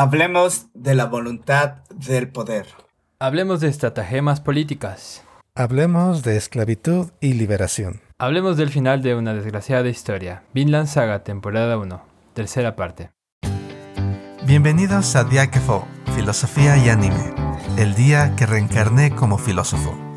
Hablemos de la voluntad del poder. Hablemos de estratagemas políticas. Hablemos de esclavitud y liberación. Hablemos del final de una desgraciada historia. Vinland Saga, temporada 1, tercera parte. Bienvenidos a Diáquefo, Filosofía y Anime, el día que reencarné como filósofo.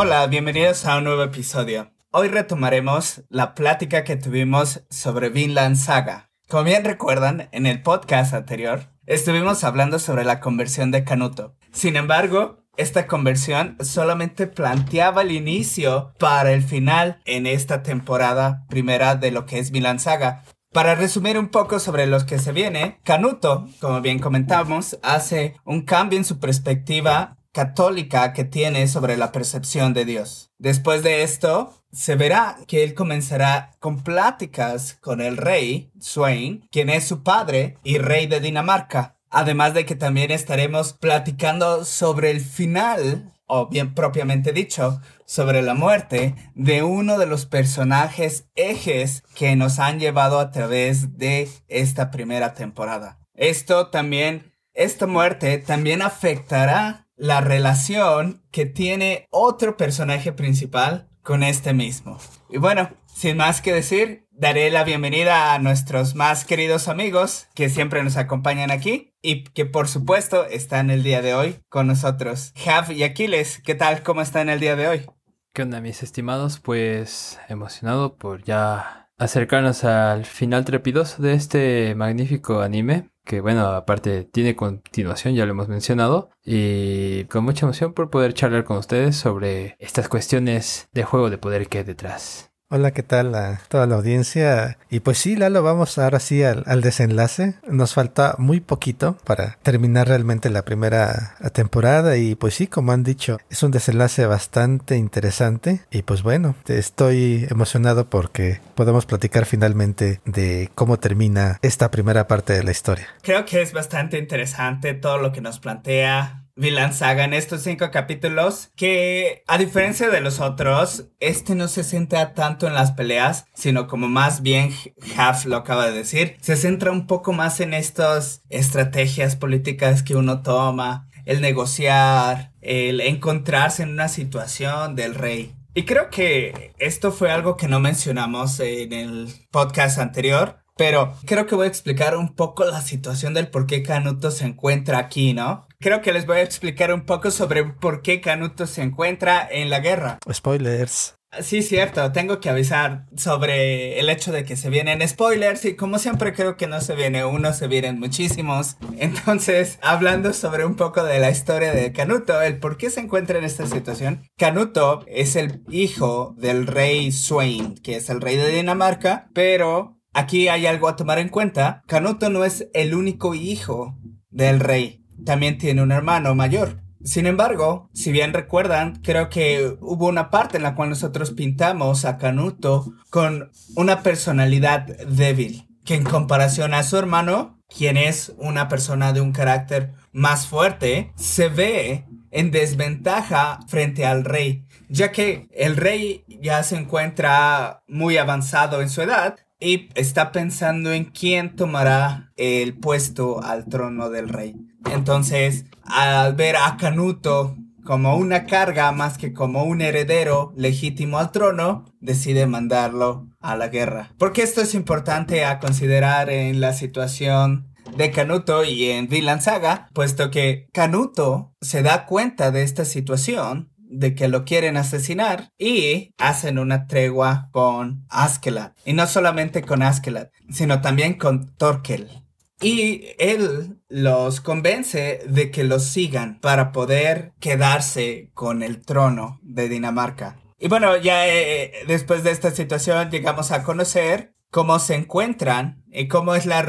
Hola, bienvenidos a un nuevo episodio. Hoy retomaremos la plática que tuvimos sobre Vinland Saga. Como bien recuerdan, en el podcast anterior estuvimos hablando sobre la conversión de Canuto. Sin embargo, esta conversión solamente planteaba el inicio para el final en esta temporada primera de lo que es Vinland Saga. Para resumir un poco sobre los que se viene, Canuto, como bien comentamos, hace un cambio en su perspectiva católica que tiene sobre la percepción de Dios. Después de esto, se verá que él comenzará con pláticas con el rey, Swain, quien es su padre y rey de Dinamarca. Además de que también estaremos platicando sobre el final, o bien propiamente dicho, sobre la muerte de uno de los personajes ejes que nos han llevado a través de esta primera temporada. Esto también, esta muerte también afectará la relación que tiene otro personaje principal con este mismo. Y bueno, sin más que decir, daré la bienvenida a nuestros más queridos amigos que siempre nos acompañan aquí y que por supuesto están el día de hoy con nosotros. Jav y Aquiles, ¿qué tal? ¿Cómo están el día de hoy? ¿Qué onda mis estimados? Pues emocionado por ya acercarnos al final trepidoso de este magnífico anime que bueno, aparte tiene continuación, ya lo hemos mencionado, y con mucha emoción por poder charlar con ustedes sobre estas cuestiones de juego de poder que hay detrás. Hola, ¿qué tal a toda la audiencia? Y pues sí, Lalo, vamos ahora sí al, al, desenlace. Nos falta muy poquito para terminar realmente la primera temporada y pues sí, como han dicho, es un desenlace bastante interesante y pues bueno, estoy emocionado porque podemos platicar finalmente de cómo termina esta primera parte de la historia. Creo que es bastante interesante todo lo que nos plantea Vinland Saga en estos cinco capítulos que a diferencia de los otros este no se centra tanto en las peleas sino como más bien Half lo acaba de decir se centra un poco más en estas estrategias políticas que uno toma el negociar el encontrarse en una situación del rey y creo que esto fue algo que no mencionamos en el podcast anterior pero creo que voy a explicar un poco la situación del por qué Canuto se encuentra aquí, ¿no? Creo que les voy a explicar un poco sobre por qué Canuto se encuentra en la guerra. Spoilers. Sí, cierto, tengo que avisar sobre el hecho de que se vienen spoilers y como siempre creo que no se viene uno, se vienen muchísimos. Entonces, hablando sobre un poco de la historia de Canuto, el por qué se encuentra en esta situación. Canuto es el hijo del rey Swain, que es el rey de Dinamarca, pero aquí hay algo a tomar en cuenta. Canuto no es el único hijo del rey también tiene un hermano mayor. Sin embargo, si bien recuerdan, creo que hubo una parte en la cual nosotros pintamos a Canuto con una personalidad débil, que en comparación a su hermano, quien es una persona de un carácter más fuerte, se ve en desventaja frente al rey, ya que el rey ya se encuentra muy avanzado en su edad y está pensando en quién tomará el puesto al trono del rey. Entonces, al ver a Canuto como una carga más que como un heredero legítimo al trono, decide mandarlo a la guerra. Porque esto es importante a considerar en la situación de Canuto y en Vinland Saga, puesto que Canuto se da cuenta de esta situación de que lo quieren asesinar y hacen una tregua con Askeladd. Y no solamente con Askeladd, sino también con Torkel. Y él los convence de que los sigan para poder quedarse con el trono de Dinamarca. Y bueno, ya eh, después de esta situación llegamos a conocer cómo se encuentran y cómo es la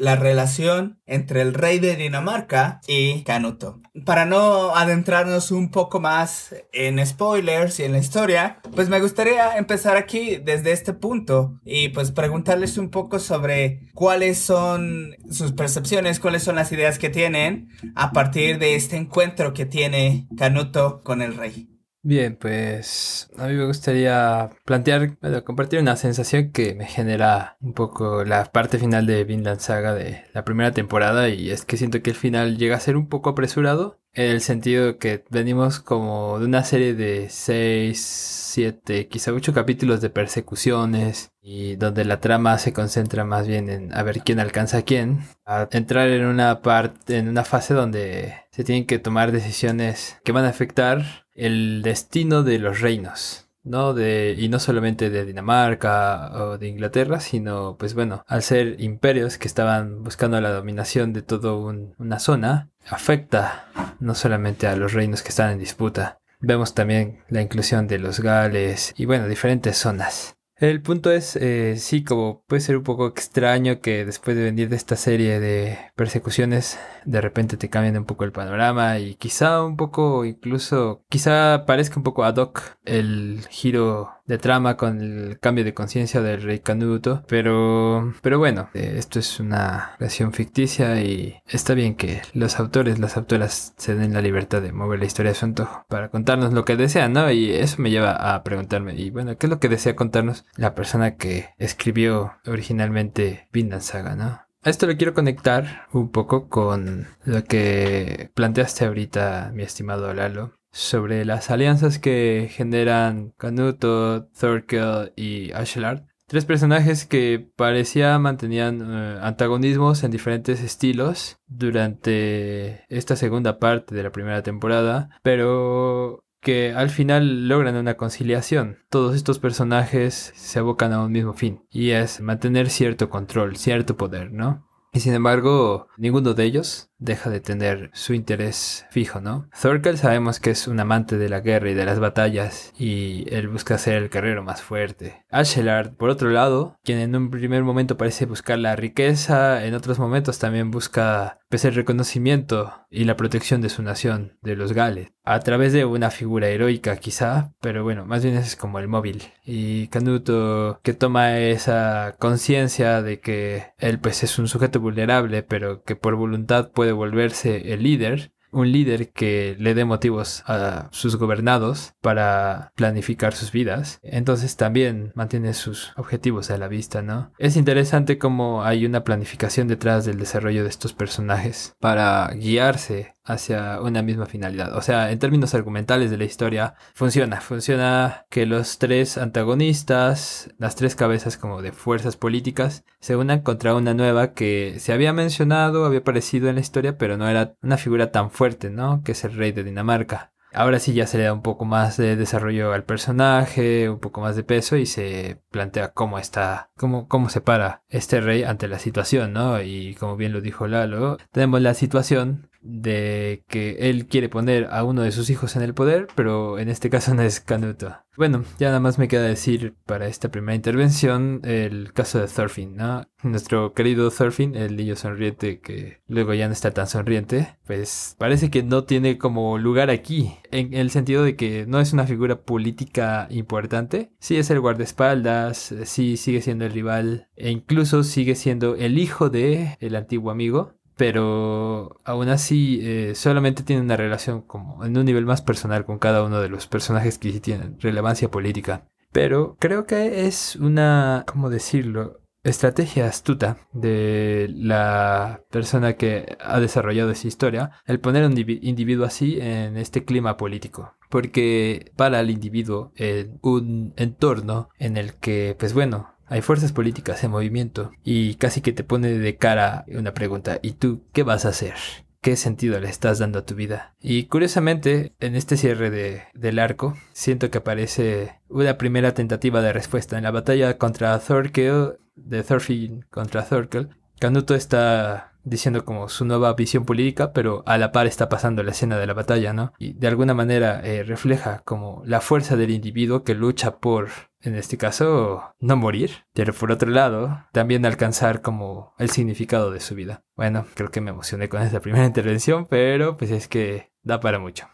la relación entre el rey de Dinamarca y Canuto. Para no adentrarnos un poco más en spoilers y en la historia, pues me gustaría empezar aquí desde este punto y pues preguntarles un poco sobre cuáles son sus percepciones, cuáles son las ideas que tienen a partir de este encuentro que tiene Canuto con el rey. Bien, pues a mí me gustaría plantear, bueno, compartir una sensación que me genera un poco la parte final de Vinland Saga de la primera temporada y es que siento que el final llega a ser un poco apresurado en el sentido que venimos como de una serie de 6, 7, quizá 8 capítulos de persecuciones y donde la trama se concentra más bien en a ver quién alcanza a quién, a entrar en una parte, en una fase donde se tienen que tomar decisiones que van a afectar el destino de los reinos. ¿no? De, y no solamente de Dinamarca o de Inglaterra, sino, pues bueno, al ser imperios que estaban buscando la dominación de toda una zona, afecta no solamente a los reinos que están en disputa. Vemos también la inclusión de los Gales y, bueno, diferentes zonas. El punto es, eh, sí, como puede ser un poco extraño que después de venir de esta serie de persecuciones, de repente te cambien un poco el panorama y quizá un poco, incluso, quizá parezca un poco ad hoc el giro de trama con el cambio de conciencia del rey Canuto, pero, pero bueno, eh, esto es una creación ficticia y está bien que los autores, las autoras se den la libertad de mover la historia de su antojo para contarnos lo que desean, ¿no? Y eso me lleva a preguntarme, y bueno, ¿qué es lo que desea contarnos la persona que escribió originalmente Vinland Saga, ¿no? A esto lo quiero conectar un poco con lo que planteaste ahorita, mi estimado Lalo, sobre las alianzas que generan Canuto, Thorkel y Ashelard. Tres personajes que parecía mantenían eh, antagonismos en diferentes estilos durante esta segunda parte de la primera temporada, pero que al final logran una conciliación. Todos estos personajes se abocan a un mismo fin, y es mantener cierto control, cierto poder, ¿no? Y sin embargo, ninguno de ellos deja de tener su interés fijo, ¿no? Thorkel sabemos que es un amante de la guerra y de las batallas y él busca ser el guerrero más fuerte. Ashelard, por otro lado, quien en un primer momento parece buscar la riqueza, en otros momentos también busca pues, el reconocimiento y la protección de su nación, de los Gales, a través de una figura heroica quizá, pero bueno, más bien es como el móvil. Y Canuto que toma esa conciencia de que él pues es un sujeto vulnerable, pero que por voluntad puede volverse el líder, un líder que le dé motivos a sus gobernados para planificar sus vidas. Entonces también mantiene sus objetivos a la vista, ¿no? Es interesante cómo hay una planificación detrás del desarrollo de estos personajes para guiarse hacia una misma finalidad. O sea, en términos argumentales de la historia, funciona. Funciona que los tres antagonistas, las tres cabezas como de fuerzas políticas, se unan contra una nueva que se había mencionado, había aparecido en la historia, pero no era una figura tan fuerte, ¿no? Que es el rey de Dinamarca. Ahora sí ya se le da un poco más de desarrollo al personaje, un poco más de peso y se plantea cómo está, cómo, cómo se para este rey ante la situación, ¿no? Y como bien lo dijo Lalo, tenemos la situación de que él quiere poner a uno de sus hijos en el poder, pero en este caso no es Canuto. Bueno, ya nada más me queda decir para esta primera intervención el caso de Thorfinn, ¿no? Nuestro querido Thorfinn, el niño sonriente que luego ya no está tan sonriente, pues parece que no tiene como lugar aquí, en el sentido de que no es una figura política importante. Sí es el guardaespaldas, sí sigue siendo el rival e incluso sigue siendo el hijo de el antiguo amigo, pero aún así eh, solamente tiene una relación como en un nivel más personal con cada uno de los personajes que sí tienen relevancia política. Pero creo que es una, ¿cómo decirlo? Estrategia astuta de la persona que ha desarrollado esa historia el poner un individuo así en este clima político. Porque para el individuo en un entorno en el que, pues bueno, hay fuerzas políticas en movimiento y casi que te pone de cara una pregunta, ¿y tú qué vas a hacer? ¿Qué sentido le estás dando a tu vida? Y curiosamente, en este cierre de, del arco, siento que aparece una primera tentativa de respuesta. En la batalla contra Thorkel, de Thorfinn contra Thorkel, Canuto está diciendo como su nueva visión política, pero a la par está pasando la escena de la batalla, ¿no? Y de alguna manera eh, refleja como la fuerza del individuo que lucha por, en este caso, no morir, pero por otro lado, también alcanzar como el significado de su vida. Bueno, creo que me emocioné con esta primera intervención, pero pues es que da para mucho.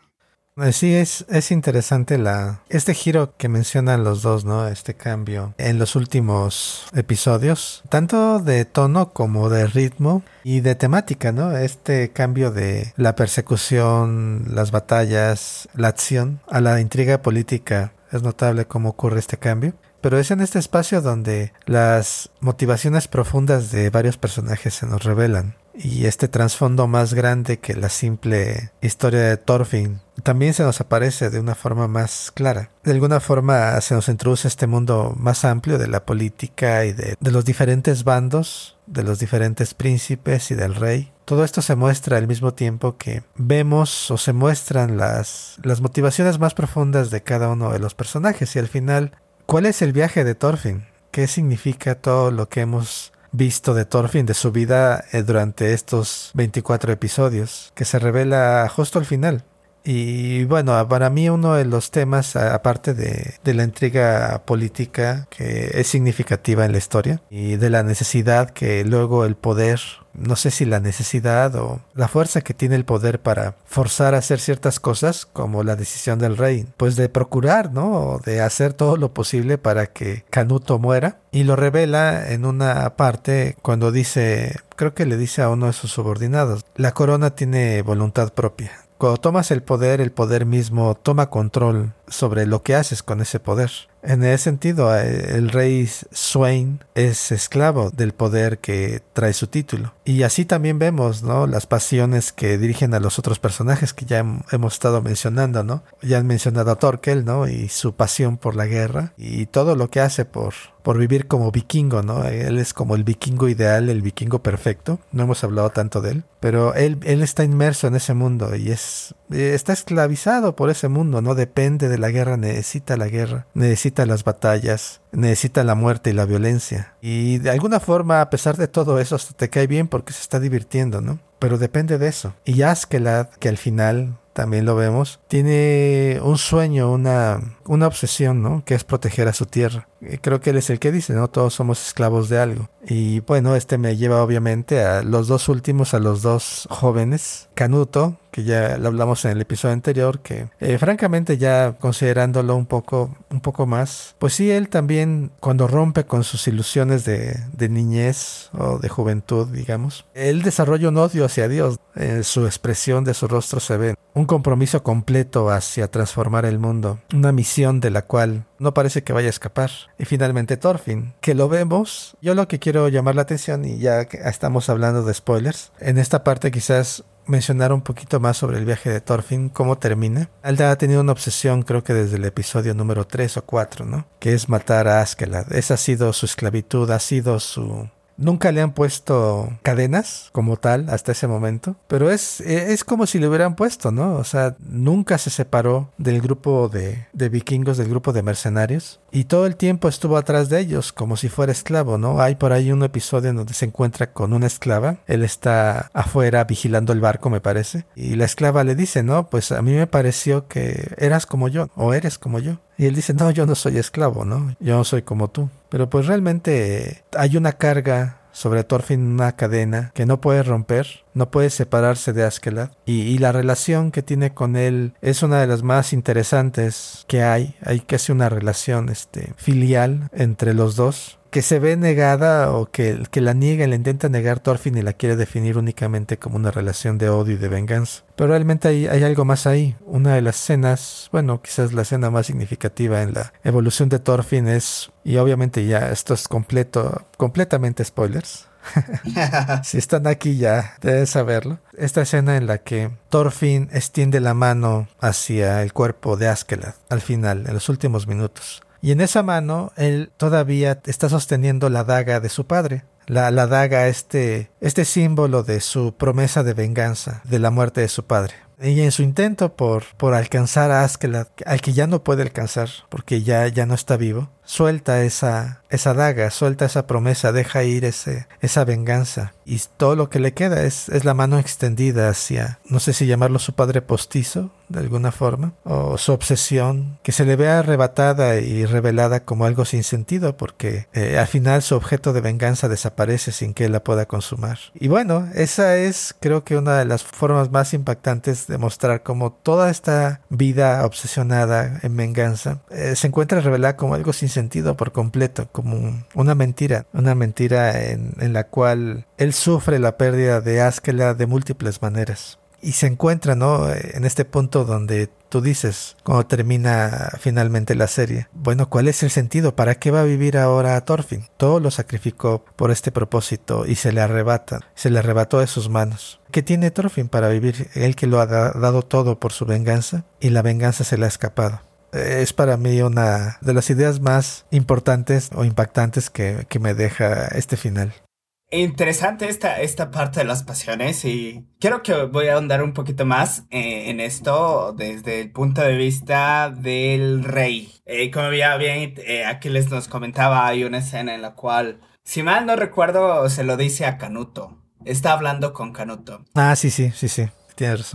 Eh, sí, es, es interesante la, este giro que mencionan los dos, ¿no? Este cambio en los últimos episodios, tanto de tono como de ritmo y de temática, ¿no? Este cambio de la persecución, las batallas, la acción a la intriga política. Es notable cómo ocurre este cambio. Pero es en este espacio donde las motivaciones profundas de varios personajes se nos revelan y este trasfondo más grande que la simple historia de Thorfinn también se nos aparece de una forma más clara. De alguna forma se nos introduce este mundo más amplio de la política y de, los diferentes bandos, de los diferentes príncipes y del rey. Todo esto se muestra al mismo tiempo que vemos o se muestran las, las motivaciones más profundas de cada uno de los personajes y al final, ¿cuál es el viaje de Thorfinn? ¿Qué significa todo lo que hemos visto de Thorfinn, de su vida eh, durante estos 24 episodios, que se revela justo al final. Y bueno, para mí uno de los temas, aparte de, de, la intriga política que es significativa en la historia, y de la necesidad que luego el poder no sé si la necesidad o la fuerza que tiene el poder para forzar a hacer ciertas cosas, como la decisión del rey, pues de procurar, ¿no? De hacer todo lo posible para que Canuto muera. Y lo revela en una parte cuando dice, creo que le dice a uno de sus subordinados, la corona tiene voluntad propia. Cuando tomas el poder, el poder mismo toma control sobre lo que haces con ese poder. En ese sentido, eh, el rey Swain es esclavo del poder que trae su título. Y así también vemos, ¿no? Las pasiones que dirigen a los otros personajes que ya hemos estado mencionando, ¿no? Ya han mencionado a Torkel, ¿no? Y su pasión por la guerra y todo lo que hace por, por vivir como vikingo, ¿no? Él es como el vikingo ideal, el vikingo perfecto. No hemos hablado tanto de él, pero él, él está inmerso en ese mundo y es, está esclavizado por ese mundo, ¿no? Depende de la guerra, necesita la guerra, necesita las batallas, necesita la muerte y la violencia. Y de alguna forma, a pesar de todo eso, hasta te cae bien porque se está divirtiendo, ¿no? Pero depende de eso. Y Askelad, que al final también lo vemos, tiene un sueño, una, una obsesión, ¿no? Que es proteger a su tierra. creo que él es el que dice, ¿no? Todos somos esclavos de algo. Y bueno, este me lleva obviamente a los dos últimos, a los dos jóvenes. Canuto, que ya lo hablamos en el episodio anterior, que eh, francamente ya considerándolo un poco, un poco más, pues sí, él también cuando rompe con sus ilusiones de, niñez o de juventud, digamos, él desarrolla un odio hacia Dios. En su expresión de su rostro se ve un compromiso completo hacia transformar el mundo, una misión de la cual no parece que vaya a escapar. Y finalmente Thorfinn, que lo vemos, yo lo que quiero llamar la atención y ya estamos hablando de spoilers, en esta parte quizás mencionar un poquito más sobre el viaje de Thorfinn, cómo termina. Alda ha tenido una obsesión, creo que desde el episodio número 3 o 4, ¿no? Que es matar a Askeladd. Esa ha sido su esclavitud, ha sido su Nunca le han puesto cadenas como tal hasta ese momento, pero es, es como si le hubieran puesto, ¿no? O sea, nunca se separó del grupo de, de vikingos, del grupo de mercenarios, y todo el tiempo estuvo atrás de ellos como si fuera esclavo, ¿no? Hay por ahí un episodio en donde se encuentra con una esclava, él está afuera vigilando el barco, me parece, y la esclava le dice, no, pues a mí me pareció que eras como yo, o eres como yo. Y él dice, no, yo no soy esclavo, ¿no? Yo no soy como tú. Pero pues realmente hay una carga sobre Thorfinn, una cadena que no puede romper, no puede separarse de Askeladd. Y, y, la relación que tiene con él es una de las más interesantes que hay. Hay casi una relación este, filial entre los dos que se ve negada o que, que la niega, le intenta negar Thorfinn y la quiere definir únicamente como una relación de odio y de venganza. Pero realmente hay, hay algo más ahí. Una de las escenas, bueno, quizás la escena más significativa en la evolución de Thorfinn es, y obviamente ya esto es completo, completamente spoilers. si están aquí ya deben saberlo. Esta escena en la que Thorfinn extiende la mano hacia el cuerpo de Askeladd al final, en los últimos minutos. Y en esa mano él todavía está sosteniendo la daga de su padre. La, la daga, este, este símbolo de su promesa de venganza de la muerte de su padre. Y en su intento por, por alcanzar a Askeladd, al que ya no puede alcanzar porque ya, ya no está vivo, suelta esa, esa daga, suelta esa promesa, deja ir ese, esa venganza. Y todo lo que le queda es, es la mano extendida hacia, no sé si llamarlo su padre postizo, de alguna forma, o su obsesión, que se le ve arrebatada y revelada como algo sin sentido, porque eh, al final su objeto de venganza desaparece sin que él la pueda consumar. Y bueno, esa es creo que una de las formas más impactantes de mostrar cómo toda esta vida obsesionada en venganza eh, se encuentra revelada como algo sin sentido por completo, como una mentira, una mentira en, la cual él sufre la pérdida de Askela de múltiples maneras y se encuentra, ¿no? En este punto donde tú dices, cuando termina finalmente la serie, bueno, ¿cuál es el sentido? ¿Para qué va a vivir ahora a Thorfinn? Todo lo sacrificó por este propósito y se le arrebata, se le arrebató de sus manos. ¿Qué tiene Thorfinn para vivir? Él que lo ha dado todo por su venganza y la venganza se le ha escapado es para mí una de las ideas más importantes o impactantes que, que me deja este final. Interesante esta, esta parte de las pasiones y creo que voy a ahondar un poquito más eh, en esto desde el punto de vista del rey. Eh, como ya bien eh, aquí les nos comentaba, hay una escena en la cual, si mal no recuerdo, se lo dice a Canuto. Está hablando con Canuto. Ah, sí, sí, sí, sí.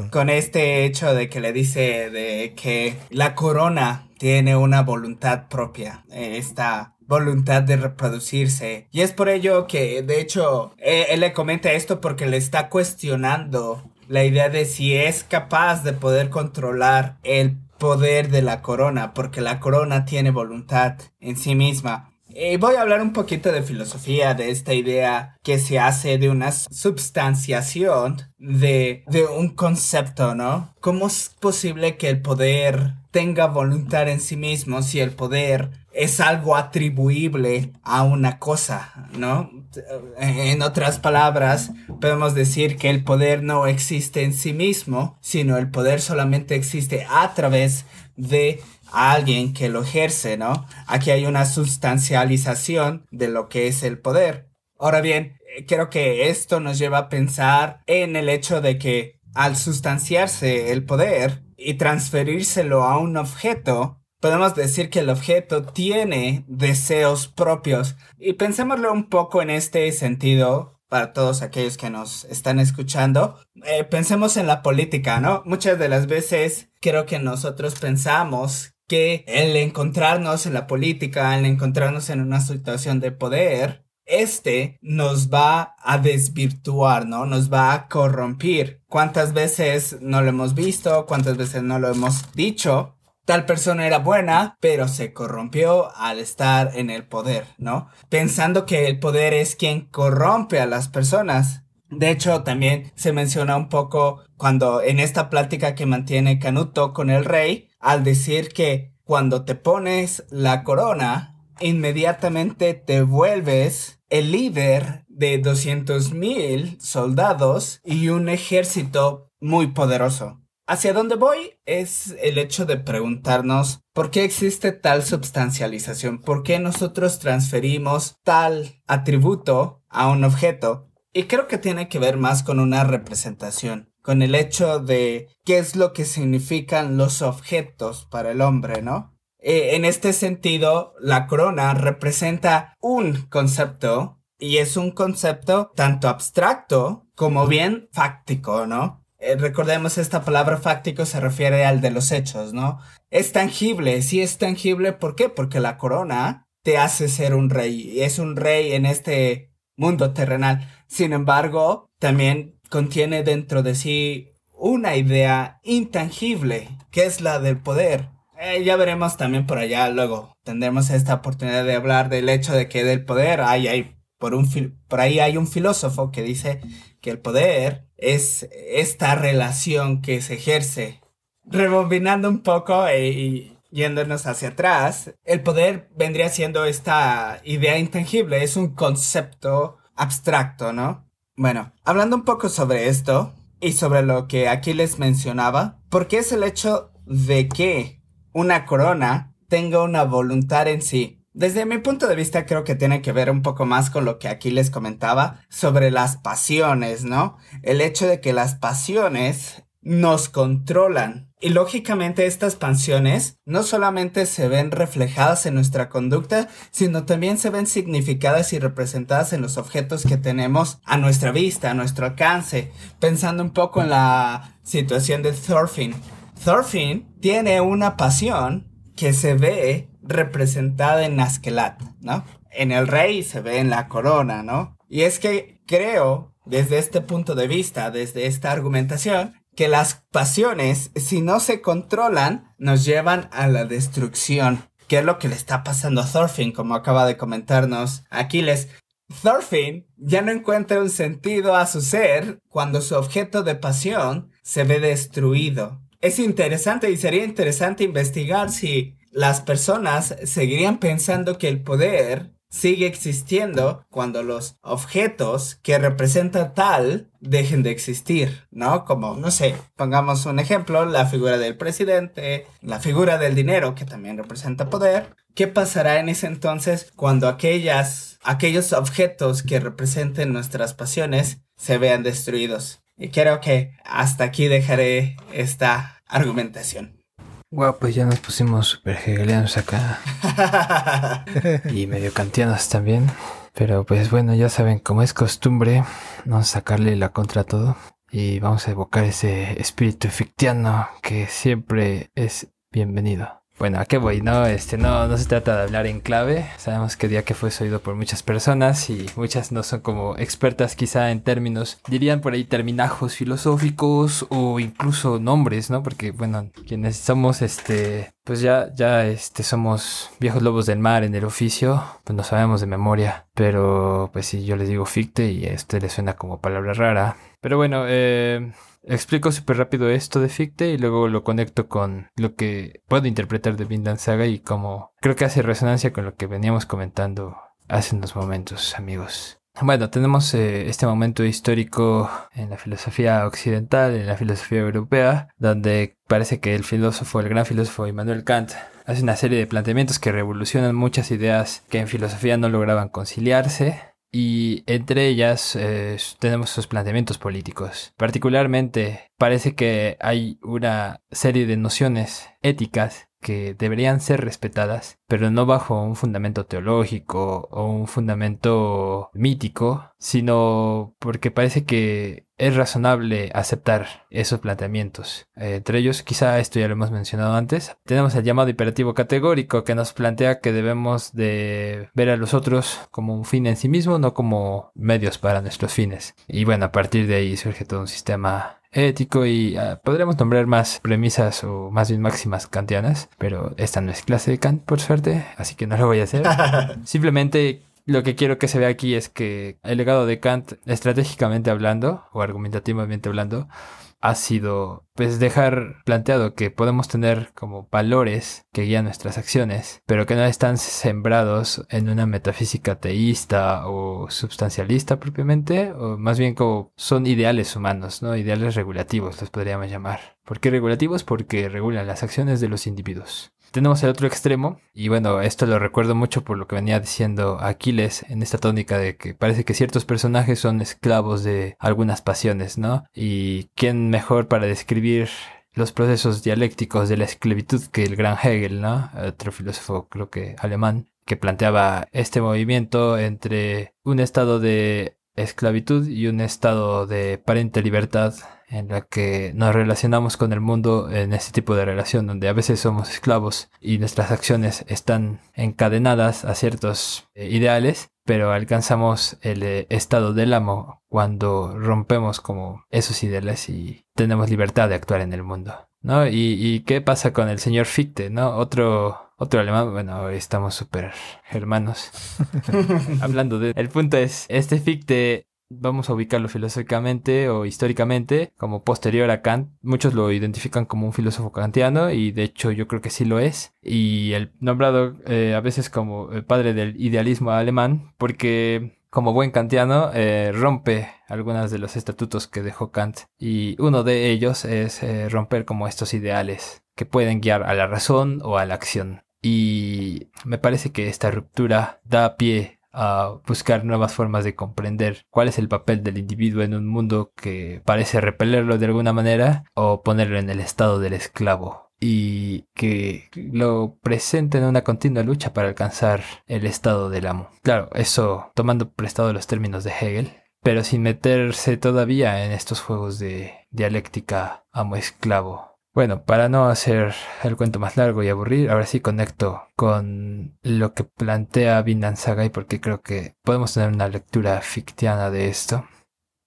Con este hecho de que le dice de que la corona tiene una voluntad propia. esta voluntad de reproducirse. Y es por ello que, de hecho, eh, él, le comenta esto porque le está cuestionando la idea de si es capaz de poder controlar el poder de la corona, porque la corona tiene voluntad en sí misma. Y voy a hablar un poquito de filosofía, de esta idea que se hace de una substanciación de, de un concepto, ¿no? ¿Cómo es posible que el poder tenga voluntad en sí mismo si el poder es algo atribuible a una cosa, ¿no? En otras palabras, podemos decir que el poder no existe en sí mismo, sino el poder solamente existe a través de alguien que lo ejerce, ¿no? Aquí hay una sustancialización de lo que es el poder. Ahora bien, creo que esto nos lleva a pensar en el hecho de que al sustanciarse el poder y transferírselo a un objeto, podemos decir que el objeto tiene deseos propios. Y pensémoslo un poco en este sentido para todos aquellos que nos están escuchando. Eh, pensemos en la política, ¿no? Muchas de las veces creo que nosotros pensamos que el encontrarnos en la política, el encontrarnos en una situación de poder, este nos va a desvirtuar, ¿no? Nos va a corromper. ¿Cuántas veces no lo hemos visto? ¿Cuántas veces no lo hemos dicho? Tal persona era buena, pero se corrompió al estar en el poder, ¿no? Pensando que el poder es quien corrompe a las personas. De hecho, también se menciona un poco cuando en esta plática que mantiene Canuto con el rey, al decir que cuando te pones la corona, inmediatamente te vuelves el líder de 200 mil soldados y un ejército muy poderoso. Hacia dónde voy es el hecho de preguntarnos por qué existe tal substancialización, por qué nosotros transferimos tal atributo a un objeto. Y creo que tiene que ver más con una representación, con el hecho de qué es lo que significan los objetos para el hombre, ¿no? Eh, en este sentido, la corona representa un concepto y es un concepto tanto abstracto como bien fáctico, ¿no? Eh, recordemos esta palabra fáctico se refiere al de los hechos, ¿no? Es tangible, sí es tangible, ¿por qué? Porque la corona te hace ser un rey, es un rey en este mundo terrenal. Sin embargo, también contiene dentro de sí una idea intangible, que es la del poder. Eh, ya veremos también por allá, luego tendremos esta oportunidad de hablar del hecho de que del poder hay, hay por, un, por ahí hay un filósofo que dice que el poder es esta relación que se ejerce. Rebobinando un poco e, y yéndonos hacia atrás, el poder vendría siendo esta idea intangible, es un concepto abstracto, ¿no? Bueno, hablando un poco sobre esto y sobre lo que aquí les mencionaba, porque es el hecho de que una corona tenga una voluntad en sí desde mi punto de vista creo que tiene que ver un poco más con lo que aquí les comentaba sobre las pasiones, ¿no? El hecho de que las pasiones nos controlan Y lógicamente estas pasiones no solamente se ven reflejadas en nuestra conducta, sino también se ven significadas y representadas en los objetos que tenemos a nuestra vista, a nuestro alcance. Pensando un poco en la situación de Thorfinn. Thorfinn tiene una pasión que se ve representada en Askelat, ¿no? En el rey se ve en la corona, ¿no? Y es que creo, desde este punto de vista, desde esta argumentación, que las pasiones, si no se controlan, nos llevan a la destrucción. ¿Qué es lo que le está pasando a Thorfinn, como acaba de comentarnos Aquiles? Thorfinn ya no encuentra un sentido a su ser cuando su objeto de pasión se ve destruido. Es interesante y sería interesante investigar si las personas seguirían pensando que el poder sigue existiendo cuando los objetos que representan tal dejen de existir, ¿no? Como, no sé, pongamos un ejemplo, la figura del presidente, la figura del dinero, que también representa poder. ¿Qué pasará en ese entonces cuando aquellas, aquellos objetos que representen nuestras pasiones se vean destruidos? Y creo que hasta aquí dejaré esta argumentación. Guau, pues ya nos pusimos super hegelianos acá. y medio kantianos también. Pero pues bueno, ya saben, como es costumbre, vamos a sacarle la contra a todo. Y vamos a evocar ese espíritu fictiano que siempre es bienvenido. Bueno, ¿a qué voy? No, este, no, no se trata de hablar en clave. Sabemos que día que fue oído por muchas personas y muchas no son como expertas quizá en términos, dirían por ahí terminajos filosóficos o incluso nombres, ¿no? Porque, bueno, quienes somos, este, pues ya, ya, este, somos viejos lobos del mar en el oficio, pues no sabemos de memoria. Pero, pues si yo les digo ficte y a usted le suena como palabra rara. Pero bueno, eh explico súper rápido esto de Ficte y luego lo conecto con lo que puedo interpretar de Vinland Saga y como creo que hace resonancia con lo que veníamos comentando hace unos momentos, amigos. Bueno, tenemos eh, este momento histórico en la filosofía occidental, en la filosofía europea, donde parece que el filósofo, el gran filósofo Immanuel Kant, hace una serie de planteamientos que revolucionan muchas ideas que en filosofía no lograban conciliarse y entre ellas eh, tenemos sus planteamientos políticos. Particularmente parece que hay una serie de nociones éticas que deberían ser respetadas, pero no bajo un fundamento teológico o un fundamento mítico, sino porque parece que es razonable aceptar esos planteamientos. Eh, entre ellos, quizá esto ya lo hemos mencionado antes, tenemos el llamado imperativo categórico que nos plantea que debemos de ver a los otros como un fin en sí mismo, no como medios para nuestros fines. Y bueno, a partir de ahí surge todo un sistema ético y ah, podríamos nombrar más premisas o más bien máximas kantianas, pero esta no es clase de Kant por suerte, así que no lo voy a hacer. Simplemente lo que quiero que se vea aquí es que el legado de Kant, estratégicamente hablando o argumentativamente hablando, ha sido pues dejar planteado que podemos tener como valores que guían nuestras acciones, pero que no están sembrados en una metafísica teísta o substancialista propiamente, o más bien como son ideales humanos, ¿no? Ideales regulativos los podríamos llamar. ¿Por qué regulativos? Porque regulan las acciones de los individuos. Tenemos el otro extremo, y bueno, esto lo recuerdo mucho por lo que venía diciendo Aquiles en esta tónica de que parece que ciertos personajes son esclavos de algunas pasiones, ¿no? Y quién mejor para describir los procesos dialécticos de la esclavitud que el gran Hegel, ¿no? Otro filósofo creo que alemán, que planteaba este movimiento entre un estado de esclavitud y un estado de aparente libertad en la que nos relacionamos con el mundo en este tipo de relación donde a veces somos esclavos y nuestras acciones están encadenadas a ciertos eh, ideales pero alcanzamos el eh, estado del amo cuando rompemos como esos ideales y tenemos libertad de actuar en el mundo. ¿No? ¿Y, y qué pasa con el señor Fichte, ¿no? Otro, otro alemán, bueno, estamos súper hermanos. Hablando de... El punto es, este Fichte vamos a ubicarlo filosóficamente o históricamente como posterior a Kant. Muchos lo identifican como un filósofo kantiano y de hecho yo creo que sí lo es. Y el nombrado eh, a veces como el padre del idealismo alemán porque como buen kantiano eh, rompe algunos de los estatutos que dejó Kant y uno de ellos es eh, romper como estos ideales que pueden guiar a la razón o a la acción. Y me parece que esta ruptura da pie a buscar nuevas formas de comprender cuál es el papel del individuo en un mundo que parece repelerlo de alguna manera o ponerlo en el estado del esclavo y que lo presenta en una continua lucha para alcanzar el estado del amo. Claro, eso tomando prestado los términos de Hegel, pero sin meterse todavía en estos juegos de dialéctica amo-esclavo bueno, para no hacer el cuento más largo y aburrir, ahora sí conecto con lo que plantea Vinland Saga y porque creo que podemos tener una lectura fictiana de esto.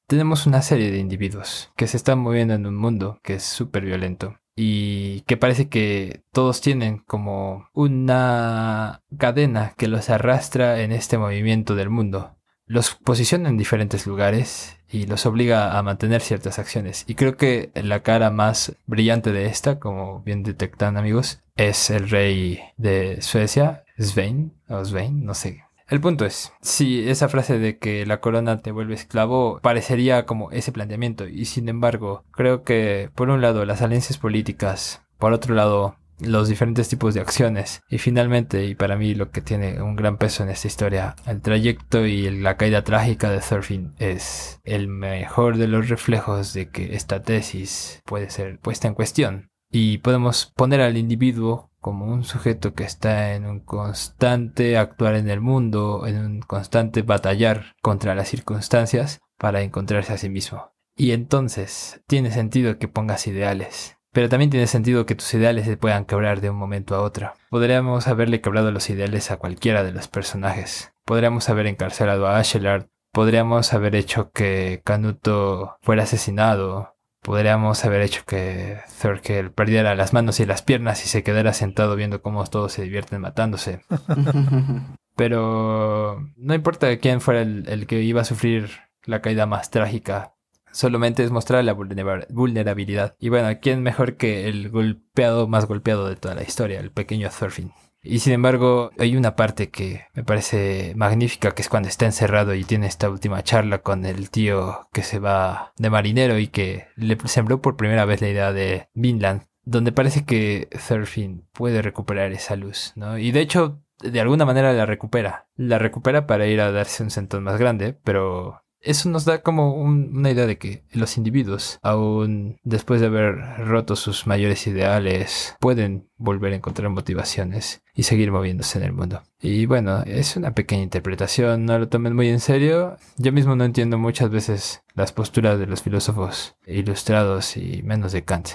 Tenemos una serie de individuos que se están moviendo en un mundo que es súper violento y que parece que todos tienen como una cadena que los arrastra en este movimiento del mundo. Los posiciona en diferentes lugares y los obliga a mantener ciertas acciones. Y creo que la cara más brillante de esta, como bien detectan amigos, es el rey de Suecia, Svein, o Svein, no sé. El punto es, si esa frase de que la corona te vuelve esclavo parecería como ese planteamiento, y sin embargo, creo que por un lado las alianzas políticas, por otro lado los diferentes tipos de acciones. Y finalmente, y para mí lo que tiene un gran peso en esta historia, el trayecto y la caída trágica de Surfing es el mejor de los reflejos de que esta tesis puede ser puesta en cuestión. Y podemos poner al individuo como un sujeto que está en un constante actuar en el mundo, en un constante batallar contra las circunstancias para encontrarse a sí mismo. Y entonces tiene sentido que pongas ideales, pero también tiene sentido que tus ideales se puedan quebrar de un momento a otro. Podríamos haberle quebrado los ideales a cualquiera de los personajes. Podríamos haber encarcelado a Ashelard. Podríamos haber hecho que Canuto fuera asesinado. Podríamos haber hecho que Thorkel perdiera las manos y las piernas y se quedara sentado viendo cómo todos se divierten matándose. Pero no importa quién fuera el, el que iba a sufrir la caída más trágica solamente es mostrar la vulnerabilidad. Y bueno, ¿quién mejor que el golpeado más golpeado de toda la historia, el pequeño Thorfinn? Y sin embargo, hay una parte que me parece magnífica, que es cuando está encerrado y tiene esta última charla con el tío que se va de marinero y que le sembró por primera vez la idea de Vinland, donde parece que Thorfinn puede recuperar esa luz, ¿no? Y de hecho, de alguna manera la recupera. La recupera para ir a darse un sentón más grande, pero eso nos da como una idea de que los individuos, aún después de haber roto sus mayores ideales, pueden volver a encontrar motivaciones y seguir moviéndose en el mundo. Y bueno, es una pequeña interpretación, no lo tomen muy en serio. Yo mismo no entiendo muchas veces las posturas de los filósofos ilustrados y menos de Kant.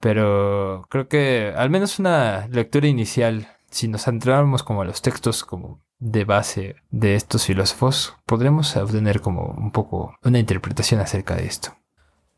Pero creo que al menos una lectura inicial, si nos centráramos como a los textos como de base de estos filósofos, podremos obtener como un poco una interpretación acerca de esto.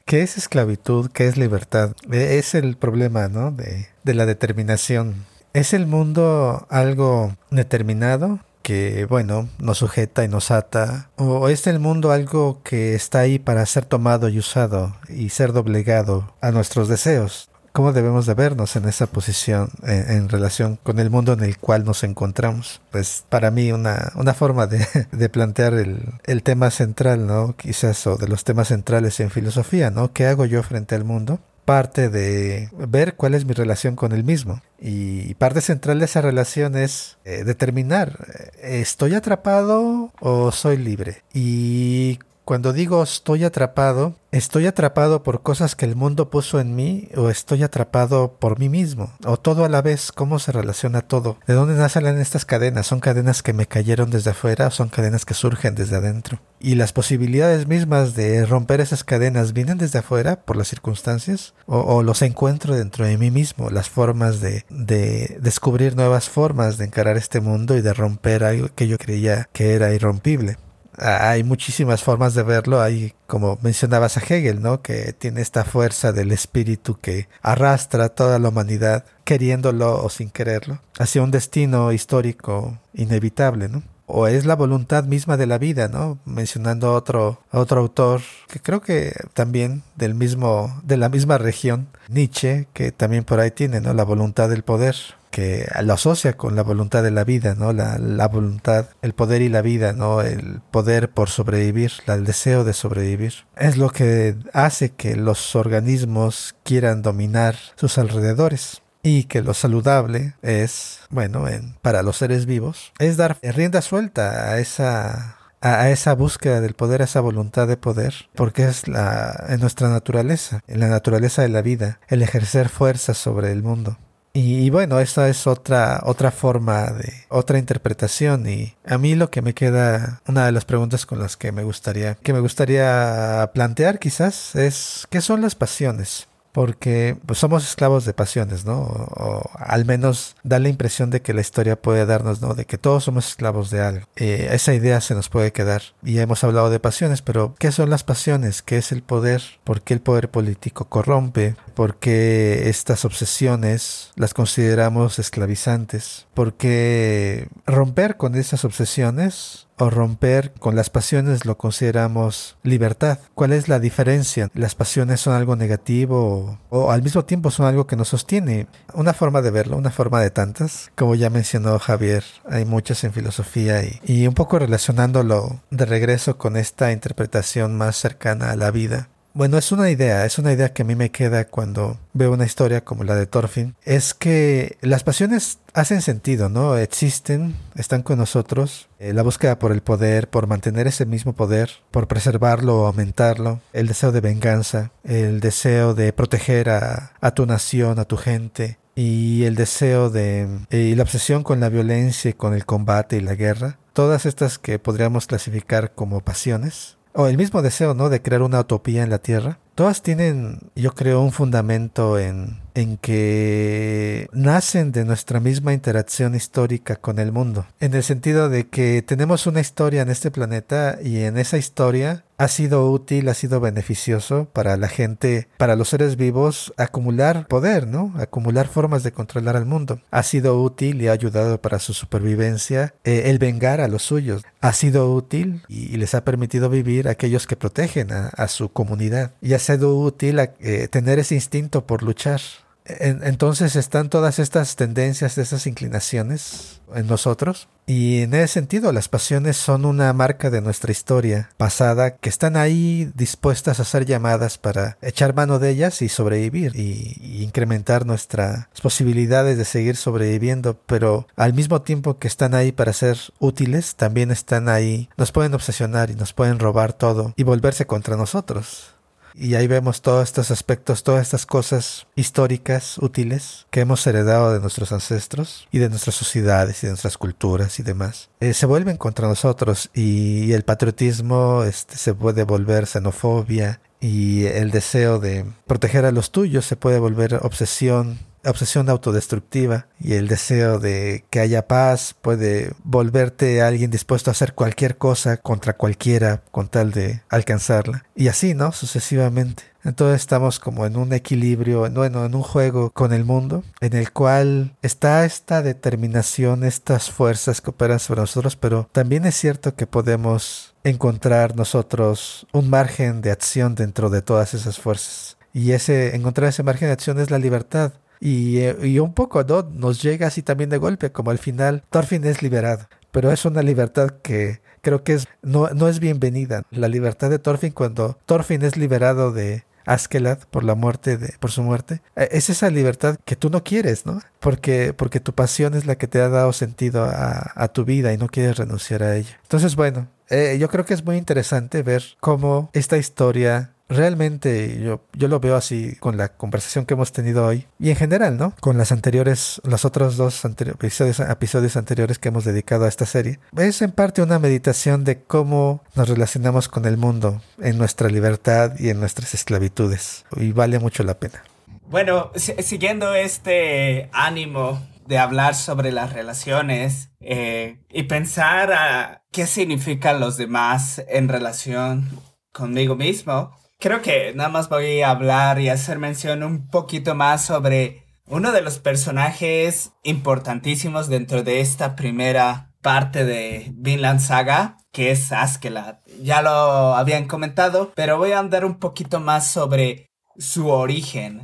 ¿Qué es esclavitud? ¿Qué es libertad? E, es el problema, ¿no? De, de la determinación. ¿Es el mundo algo determinado? que, bueno, nos sujeta y nos ata? ¿O es el mundo algo que está ahí para ser tomado y usado y ser doblegado a nuestros deseos? Cómo debemos de vernos en esa posición en, relación con el mundo en el cual nos encontramos. Pues para mí una, una forma de, de plantear el, el, tema central, ¿no? Quizás o de los temas centrales en filosofía, ¿no? ¿Qué hago yo frente al mundo? parte de ver cuál es mi relación con el mismo. Y parte central de esa relación es eh, determinar, eh, ¿estoy atrapado o soy libre? Y cuando digo estoy atrapado, estoy atrapado por cosas que el mundo puso en mí o estoy atrapado por mí mismo. O todo a la vez, cómo se relaciona todo. ¿De dónde nacen estas cadenas? ¿Son cadenas que me cayeron desde afuera o son cadenas que surgen desde adentro? Y las posibilidades mismas de romper esas cadenas vienen desde afuera por las circunstancias o, los encuentro dentro de mí mismo, las formas de, de descubrir nuevas formas de encarar este mundo y de romper algo que yo creía que era irrompible hay muchísimas formas de verlo. Hay, como mencionabas a Hegel, ¿no? Que tiene esta fuerza del espíritu que arrastra a toda la humanidad, queriéndolo o sin quererlo, hacia un destino histórico inevitable, ¿no? O es la voluntad misma de la vida, ¿no? Mencionando otro, otro autor que creo que también del mismo, de la misma región, Nietzsche, que también por ahí tiene, ¿no? La voluntad del poder que lo asocia con la voluntad de la vida, ¿no? La, la, voluntad, el poder y la vida, ¿no? El poder por sobrevivir, el deseo de sobrevivir. Es lo que hace que los organismos quieran dominar sus alrededores. Y que lo saludable es, bueno, en, para los seres vivos, es dar rienda suelta a esa a, esa búsqueda del poder, a esa voluntad de poder, porque es la, en nuestra naturaleza, en la naturaleza de la vida, el ejercer fuerza sobre el mundo. Y, bueno, esa es otra, otra forma de, otra interpretación. Y a mí lo que me queda, una de las preguntas con las que me gustaría, que me gustaría plantear quizás es, ¿qué son las pasiones? Porque pues, somos esclavos de pasiones, ¿no? O, al menos da la impresión de que la historia puede darnos, ¿no? De que todos somos esclavos de algo. Eh, esa idea se nos puede quedar. Y hemos hablado de pasiones, pero ¿qué son las pasiones? ¿Qué es el poder? ¿Por qué el poder político corrompe? ¿Por qué estas obsesiones las consideramos esclavizantes? ¿Por qué romper con esas obsesiones o romper con las pasiones lo consideramos libertad. ¿Cuál es la diferencia? ¿Las pasiones son algo negativo o, al mismo tiempo son algo que nos sostiene? Una forma de verlo, una forma de tantas. Como ya mencionó Javier, hay muchas en filosofía y, y un poco relacionándolo de regreso con esta interpretación más cercana a la vida. Bueno, es una idea, es una idea que a mí me queda cuando veo una historia como la de Thorfinn. Es que las pasiones hacen sentido, ¿no? Existen, están con nosotros. Eh, la búsqueda por el poder, por mantener ese mismo poder, por preservarlo o aumentarlo. El deseo de venganza, el deseo de proteger a, tu nación, a tu gente. Y el deseo de... Eh, y la obsesión con la violencia y con el combate y la guerra. Todas estas que podríamos clasificar como pasiones o el mismo deseo, ¿no? De crear una utopía en la Tierra. Todas tienen, yo creo, un fundamento en, en que nacen de nuestra misma interacción histórica con el mundo. En el sentido de que tenemos una historia en este planeta y en esa historia ha sido útil, ha sido beneficioso para la gente, para los seres vivos, acumular poder, ¿no? Acumular formas de controlar al mundo. Ha sido útil y ha ayudado para su supervivencia eh, el vengar a los suyos. Ha sido útil y, les ha permitido vivir aquellos que protegen a, su comunidad. Y ha sido útil eh, tener ese instinto por luchar entonces están todas estas tendencias, esas inclinaciones en nosotros. Y en ese sentido, las pasiones son una marca de nuestra historia pasada que están ahí dispuestas a ser llamadas para echar mano de ellas y sobrevivir y, incrementar nuestras posibilidades de seguir sobreviviendo. Pero al mismo tiempo que están ahí para ser útiles, también están ahí, nos pueden obsesionar y nos pueden robar todo y volverse contra nosotros. Y ahí vemos todos estos aspectos, todas estas cosas históricas útiles que hemos heredado de nuestros ancestros y de nuestras sociedades y de nuestras culturas y demás. Eh, se vuelven contra nosotros y, el patriotismo este, se puede volver xenofobia y el deseo de proteger a los tuyos se puede volver obsesión obsesión autodestructiva y el deseo de que haya paz puede volverte a alguien dispuesto a hacer cualquier cosa contra cualquiera con tal de alcanzarla. Y así, ¿no? Sucesivamente. Entonces estamos como en un equilibrio, bueno, en un juego con el mundo, en el cual está esta determinación, estas fuerzas que operan sobre nosotros, pero también es cierto que podemos encontrar nosotros un margen de acción dentro de todas esas fuerzas. Y ese, encontrar ese margen de acción es la libertad. Eh, y, un poco, ¿no? Nos llega así también de golpe, como al final Thorfinn es liberado. Pero es una libertad que creo que es, no, no es bienvenida. La libertad de Thorfinn cuando Thorfinn es liberado de, Askelad por la muerte de, por su muerte, eh, es esa libertad que tú no quieres, ¿no? Porque, porque tu pasión es la que te ha dado sentido a, tu vida y no quieres renunciar a ella. Entonces, bueno, eh, yo creo que es muy interesante ver cómo esta historia realmente yo, yo lo veo así con la conversación que hemos tenido hoy y en general, ¿no? Con las anteriores, los otros dos episodios, episodios anteriores que hemos dedicado a esta serie. Es en parte una meditación de cómo nos relacionamos con el mundo en nuestra libertad y en nuestras esclavitudes y vale mucho la pena. Bueno, siguiendo este ánimo de hablar sobre las relaciones eh, y pensar a qué significan los demás en relación conmigo mismo, creo que nada más voy a hablar y hacer mención un poquito más sobre uno de los personajes importantísimos dentro de esta primera parte de Vinland Saga, que es Askeladd. Ya lo habían comentado, pero voy a andar un poquito más sobre su origen.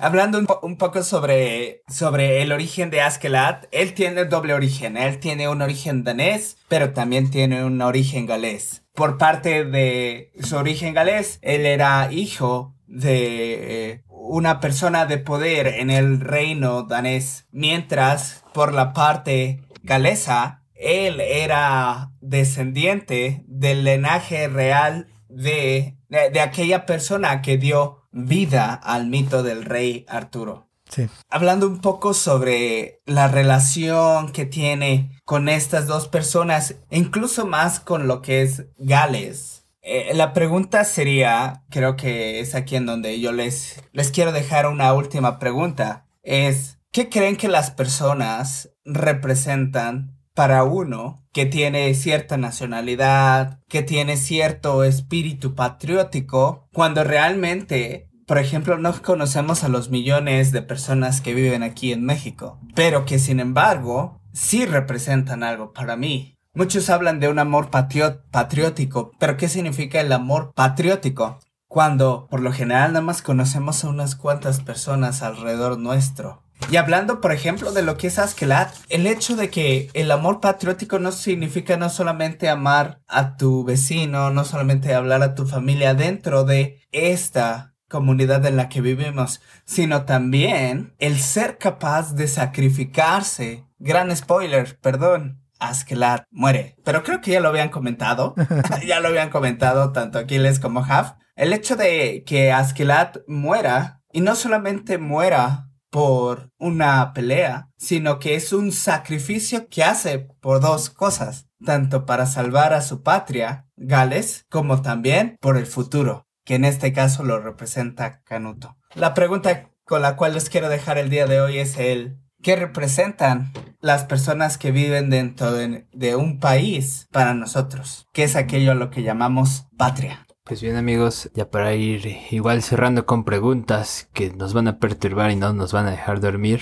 Hablando un, poco sobre, sobre el origen de Askeladd, él tiene doble origen. Él tiene un origen danés, pero también tiene un origen galés. Por parte de su origen galés, él era hijo de eh, una persona de poder en el reino danés, mientras por la parte galesa, él era descendiente del linaje real de, de, aquella persona que dio vida al mito del rey Arturo. Sí. Hablando un poco sobre la relación que tiene con estas dos personas, incluso más con lo que es Gales. Eh, la pregunta sería, creo que es aquí en donde yo les, les quiero dejar una última pregunta, es, ¿qué creen que las personas representan para uno que tiene cierta nacionalidad, que tiene cierto espíritu patriótico, cuando realmente, por ejemplo, no conocemos a los millones de personas que viven aquí en México, pero que sin embargo sí representan algo para mí. Muchos hablan de un amor patriótico, pero ¿qué significa el amor patriótico? Cuando por lo general nada más conocemos a unas cuantas personas alrededor nuestro. Y hablando, por ejemplo, de lo que es Askelat, el hecho de que el amor patriótico no significa no solamente amar a tu vecino, no solamente hablar a tu familia dentro de esta comunidad en la que vivimos, sino también el ser capaz de sacrificarse. Gran spoiler, perdón. Askelat muere. Pero creo que ya lo habían comentado. ya lo habían comentado tanto Aquiles como Haf. El hecho de que Askelat muera, y no solamente muera por una pelea, sino que es un sacrificio que hace por dos cosas, tanto para salvar a su patria, Gales, como también por el futuro, que en este caso lo representa Canuto. La pregunta con la cual les quiero dejar el día de hoy es el ¿qué representan las personas que viven dentro de, de un país para nosotros? ¿Qué es aquello a lo que llamamos patria? Pues bien amigos, ya para ir igual cerrando con preguntas que nos van a perturbar y no nos van a dejar dormir,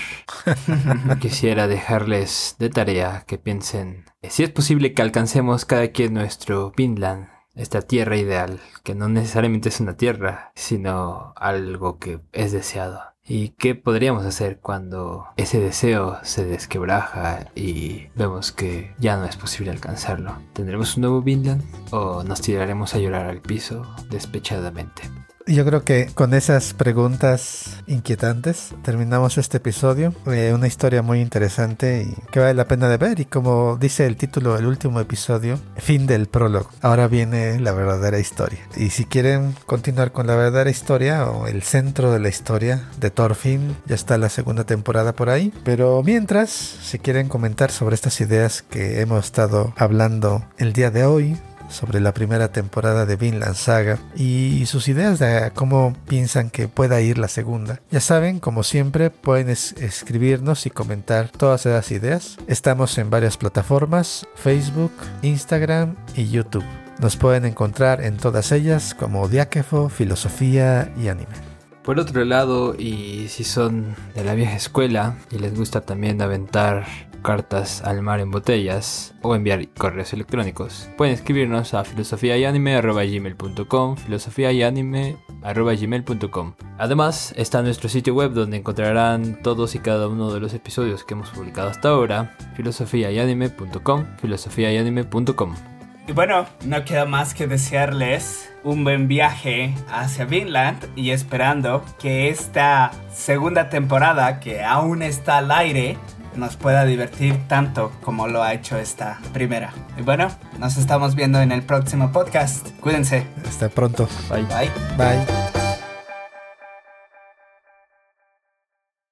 quisiera dejarles de tarea que piensen si es posible que alcancemos cada quien nuestro Vinland, esta tierra ideal, que no necesariamente es una tierra, sino algo que es deseado. ¿Y qué podríamos hacer cuando ese deseo se desquebraja y vemos que ya no es posible alcanzarlo? ¿Tendremos un nuevo Vinland o nos tiraremos a llorar al piso despechadamente? Yo creo que con esas preguntas inquietantes terminamos este episodio. Eh, una historia muy interesante y que vale la pena de ver. Y como dice el título del último episodio, fin del prólogo. Ahora viene la verdadera historia. Y si quieren continuar con la verdadera historia o el centro de la historia de Thorfinn, ya está la segunda temporada por ahí. Pero mientras, si quieren comentar sobre estas ideas que hemos estado hablando el día de hoy, sobre la primera temporada de Vinland Saga y sus ideas de cómo piensan que pueda ir la segunda. Ya saben, como siempre, pueden escribirnos y comentar todas esas ideas. Estamos en varias plataformas, Facebook, Instagram y YouTube. Nos pueden encontrar en todas ellas como Diáquefo, Filosofía y Anime. Por otro lado, y si son de la vieja escuela y les gusta también aventar cartas al mar en botellas o enviar correos electrónicos. Pueden escribirnos a filosofiayanime.gmail.com filosofiayanime.gmail.com Además, está nuestro sitio web donde encontrarán todos y cada uno de los episodios que hemos publicado hasta ahora, filosofiayanime.com filosofiayanime.com y bueno, no queda más que desearles un buen viaje hacia Vinland y esperando que esta segunda temporada que aún está al aire nos pueda divertir tanto como lo ha hecho esta primera. Y bueno, nos estamos viendo en el próximo podcast. Cuídense. Hasta pronto. Bye. Bye. Bye.